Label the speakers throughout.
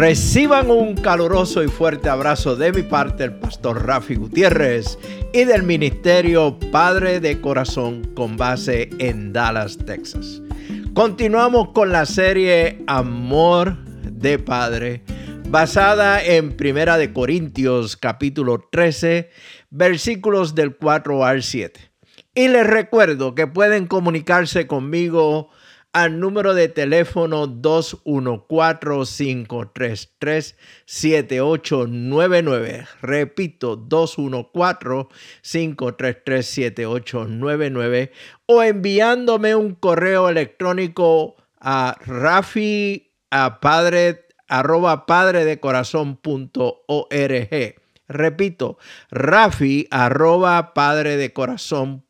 Speaker 1: reciban un caluroso y fuerte abrazo de mi parte, el pastor Rafi Gutiérrez y del Ministerio Padre de Corazón con base en Dallas, Texas. Continuamos con la serie Amor de Padre, basada en Primera de Corintios capítulo 13, versículos del 4 al 7. Y les recuerdo que pueden comunicarse conmigo al número de teléfono 214-533-7899. Repito, 214-533-7899 o enviándome un correo electrónico a rafi a padre arroba padre de corazón Repito, rafi arroba padre de corazón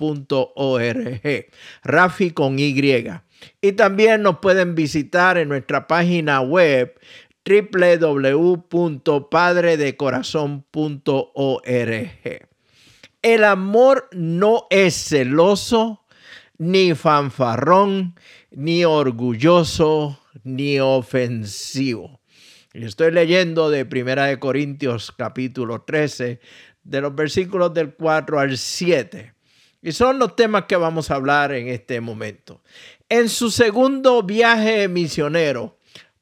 Speaker 1: Rafi con Y. Y también nos pueden visitar en nuestra página web www.padredecorazon.org. El amor no es celoso, ni fanfarrón, ni orgulloso, ni ofensivo. Estoy leyendo de Primera de Corintios capítulo 13, de los versículos del 4 al 7. Y son los temas que vamos a hablar en este momento. En su segundo viaje misionero,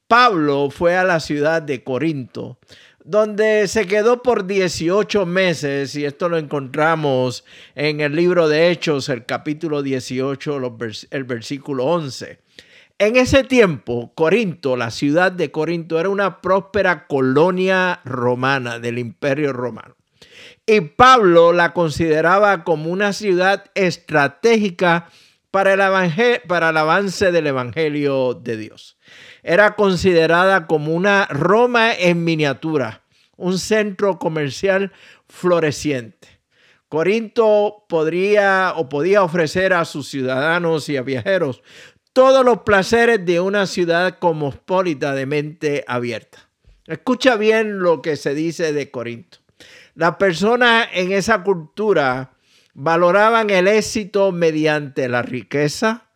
Speaker 1: Pablo fue a la ciudad de Corinto, donde se quedó por 18 meses, y esto lo encontramos en el libro de Hechos, el capítulo 18, el versículo 11. En ese tiempo, Corinto, la ciudad de Corinto, era una próspera colonia romana del imperio romano. Y Pablo la consideraba como una ciudad estratégica para el, para el avance del Evangelio de Dios. Era considerada como una Roma en miniatura, un centro comercial floreciente. Corinto podría o podía ofrecer a sus ciudadanos y a viajeros todos los placeres de una ciudad cosmopolita de mente abierta. Escucha bien lo que se dice de Corinto. Las personas en esa cultura valoraban el éxito mediante la riqueza,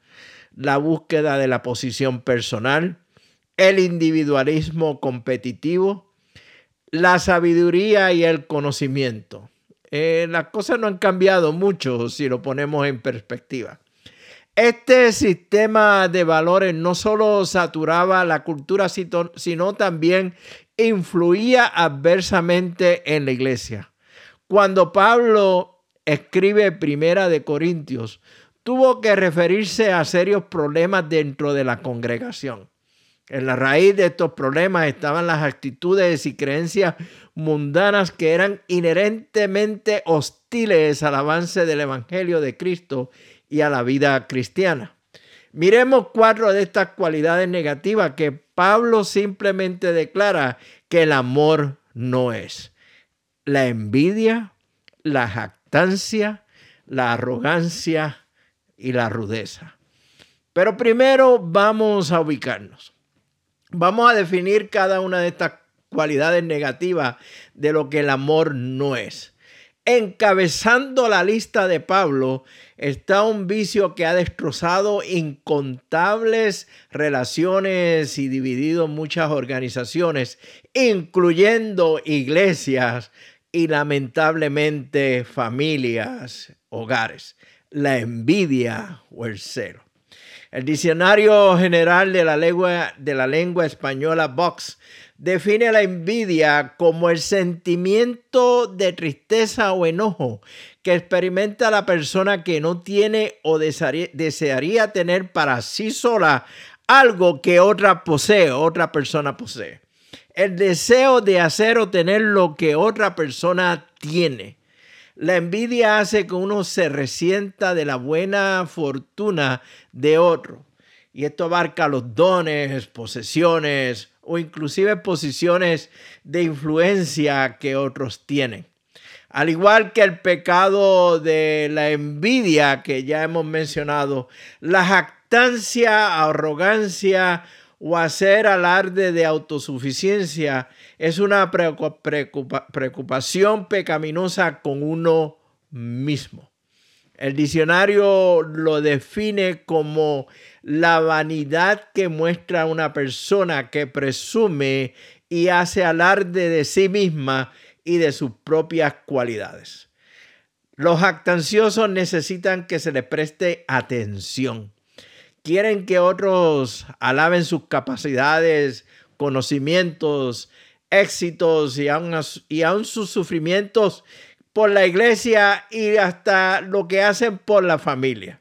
Speaker 1: la búsqueda de la posición personal, el individualismo competitivo, la sabiduría y el conocimiento. Eh, las cosas no han cambiado mucho si lo ponemos en perspectiva. Este sistema de valores no solo saturaba la cultura, sino también influía adversamente en la iglesia. Cuando Pablo escribe Primera de Corintios, tuvo que referirse a serios problemas dentro de la congregación. En la raíz de estos problemas estaban las actitudes y creencias mundanas que eran inherentemente hostiles al avance del Evangelio de Cristo y a la vida cristiana. Miremos cuatro de estas cualidades negativas que Pablo simplemente declara que el amor no es. La envidia, la jactancia, la arrogancia y la rudeza. Pero primero vamos a ubicarnos. Vamos a definir cada una de estas cualidades negativas de lo que el amor no es. Encabezando la lista de Pablo está un vicio que ha destrozado incontables relaciones y dividido muchas organizaciones, incluyendo iglesias y lamentablemente familias, hogares, la envidia o el celo. El Diccionario General de la Lengua, de la lengua Española, Vox, define la envidia como el sentimiento de tristeza o enojo que experimenta la persona que no tiene o desearía tener para sí sola algo que otra posee, otra persona posee. El deseo de hacer o tener lo que otra persona tiene. La envidia hace que uno se resienta de la buena fortuna de otro. Y esto abarca los dones, posesiones o inclusive posiciones de influencia que otros tienen. Al igual que el pecado de la envidia que ya hemos mencionado, la jactancia, arrogancia o hacer alarde de autosuficiencia es una preocupación pecaminosa con uno mismo. El diccionario lo define como la vanidad que muestra una persona que presume y hace alarde de sí misma y de sus propias cualidades. Los jactanciosos necesitan que se les preste atención. Quieren que otros alaben sus capacidades, conocimientos, éxitos y aún, y sus sufrimientos por la iglesia y hasta lo que hacen por la familia.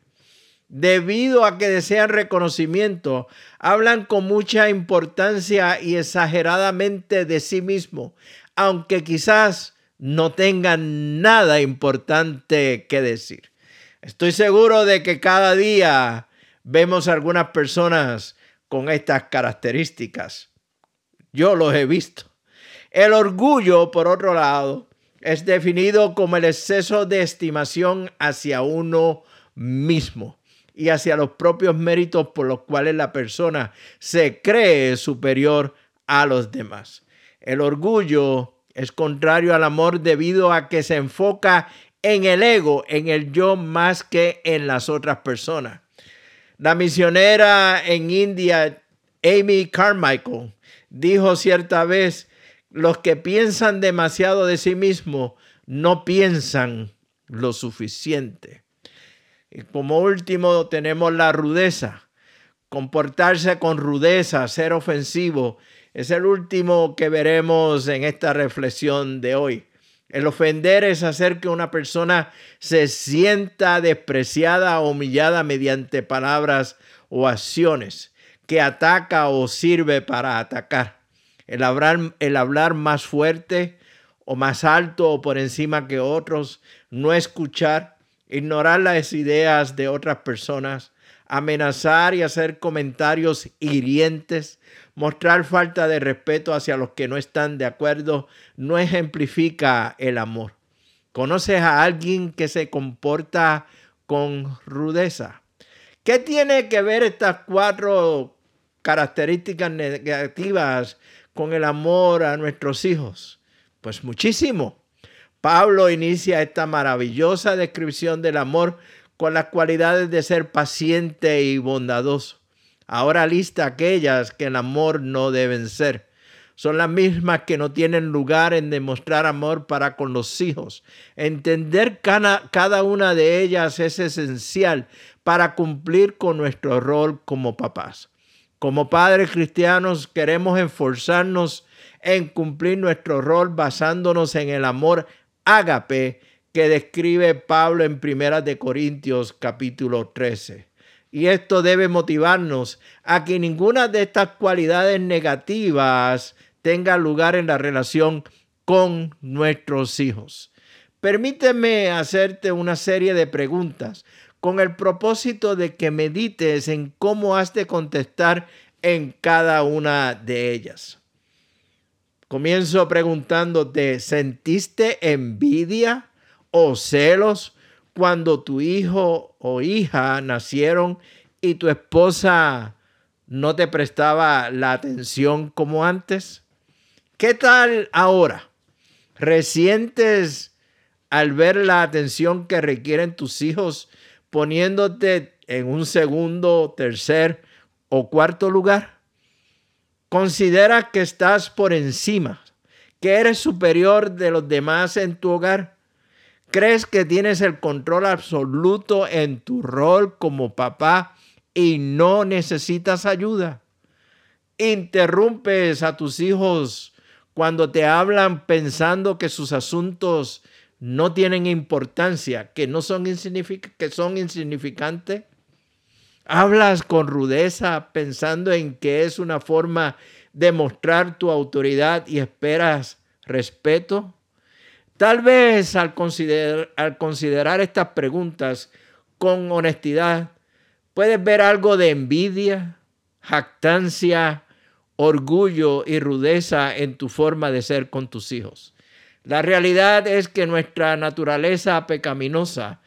Speaker 1: Debido a que desean reconocimiento, hablan con mucha importancia y exageradamente de sí mismo, aunque quizás no tengan nada importante que decir. Estoy seguro de que cada día vemos algunas personas con estas características. Yo los he visto. El orgullo, por otro lado, es definido como el exceso de estimación hacia uno mismo y hacia los propios méritos por los cuales la persona se cree superior a los demás. El orgullo es contrario al amor debido a que se enfoca en el ego, en el yo más que en las otras personas. La misionera en India, Amy Carmichael, dijo cierta vez, los que piensan demasiado de sí mismos no piensan lo suficiente. Y como último tenemos la rudeza. Comportarse con rudeza, ser ofensivo, es el último que veremos en esta reflexión de hoy. El ofender es hacer que una persona se sienta despreciada o humillada mediante palabras o acciones, que ataca o sirve para atacar. El hablar, el hablar más fuerte o más alto o por encima que otros, no escuchar, ignorar las ideas de otras personas, amenazar y hacer comentarios hirientes, mostrar falta de respeto hacia los que no están de acuerdo, no ejemplifica el amor. ¿Conoces a alguien que se comporta con rudeza? ¿Qué tiene que ver estas cuatro características negativas con el amor a nuestros hijos? Pues muchísimo. Pablo inicia esta maravillosa descripción del amor con las cualidades de ser paciente y bondadoso. Ahora lista aquellas que el amor no deben ser. Son las mismas que no tienen lugar en demostrar amor para con los hijos. Entender cada, una de ellas es esencial para cumplir con nuestro rol como papás. Como padres cristianos queremos esforzarnos en cumplir nuestro rol basándonos en el amor ágape que describe Pablo en Primera de Corintios capítulo 13. Y esto debe motivarnos a que ninguna de estas cualidades negativas tenga lugar en la relación con nuestros hijos. Permíteme hacerte una serie de preguntas con el propósito de que medites en cómo has de contestar en cada una de ellas. Comienzo preguntándote, ¿sentiste envidia o celos cuando tu hijo o hija nacieron y tu esposa no te prestaba la atención como antes? ¿Qué tal ahora? ¿Resientes al ver la atención que requieren tus hijos poniéndote en un segundo, tercer o cuarto lugar? Considera que estás por encima, que eres superior de los demás en tu hogar. ¿Crees que tienes el control absoluto en tu rol como papá y no necesitas ayuda? Interrumpes a tus hijos cuando te hablan pensando que sus asuntos no tienen importancia, que no son, que son insignificantes. Hablas con rudeza pensando en que es una forma de mostrar tu autoridad y esperas respeto. Tal vez al considerar, estas preguntas con honestidad, puedes ver algo de envidia, jactancia, orgullo y rudeza en tu forma de ser con tus hijos. La realidad es que nuestra naturaleza pecaminosa,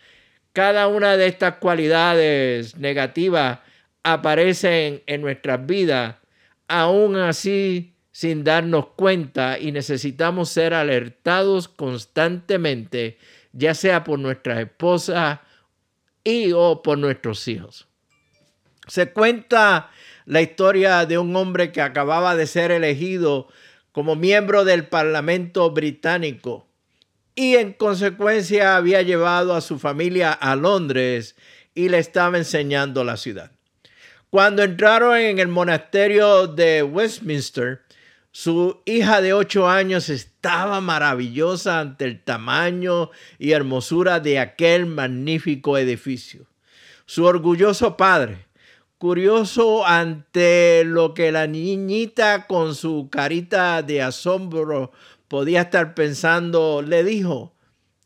Speaker 1: cada una de estas cualidades negativas aparecen en nuestras vidas, aún así sin darnos cuenta y necesitamos ser alertados constantemente, ya sea por nuestra esposa y o por nuestros hijos. Se cuenta la historia de un hombre que acababa de ser elegido como miembro del Parlamento británico y en consecuencia había llevado a su familia a Londres y le estaba enseñando la ciudad. Cuando entraron en el monasterio de Westminster, su hija de ocho años estaba maravillosa ante el tamaño y hermosura de aquel magnífico edificio. Su orgulloso padre, curioso ante lo que la niñita con su carita de asombro podía estar pensando, le dijo,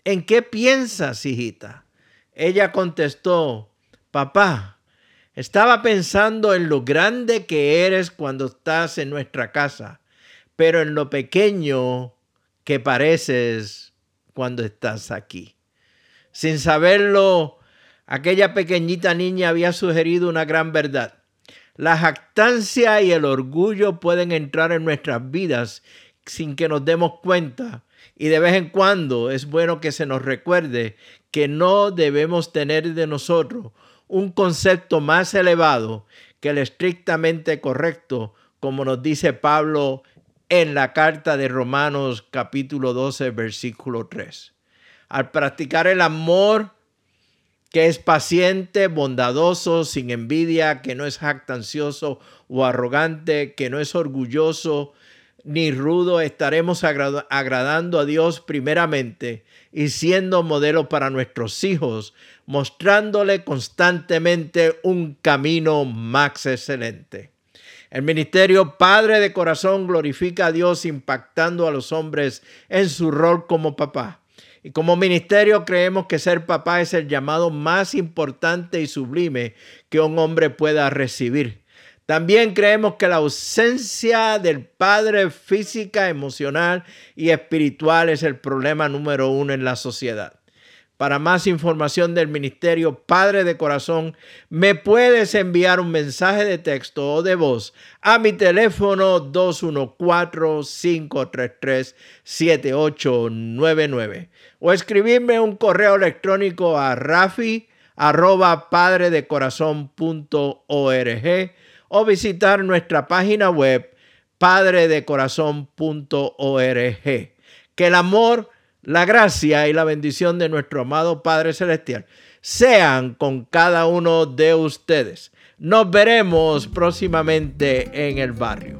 Speaker 1: ¿en qué piensas, hijita? Ella contestó, papá, estaba pensando en lo grande que eres cuando estás en nuestra casa, pero en lo pequeño que pareces cuando estás aquí. Sin saberlo, Aquella pequeñita niña había sugerido una gran verdad. La jactancia y el orgullo pueden entrar en nuestras vidas sin que nos demos cuenta. Y de vez en cuando es bueno que se nos recuerde que no debemos tener de nosotros un concepto más elevado que el estrictamente correcto, como nos dice Pablo en la carta de Romanos capítulo 12, versículo 3. Al practicar el amor, que es paciente, bondadoso, sin envidia, que no es jactancioso o arrogante, que no es orgulloso ni rudo, estaremos agradando a Dios primeramente y siendo modelo para nuestros hijos, mostrándole constantemente un camino más excelente. El ministerio Padre de Corazón glorifica a Dios impactando a los hombres en su rol como papá. Y como ministerio creemos que ser papá es el llamado más importante y sublime que un hombre pueda recibir. También creemos que la ausencia del padre física, emocional y espiritual es el problema número uno en la sociedad. Para más información del Ministerio Padre de Corazón, me puedes enviar un mensaje de texto o de voz a mi teléfono 214-533-7899 o escribirme un correo electrónico a rafi arroba o visitar nuestra página web padredecorazón.org. Que el amor la gracia y la bendición de nuestro amado Padre Celestial sean con cada uno de ustedes. Nos veremos próximamente en el barrio.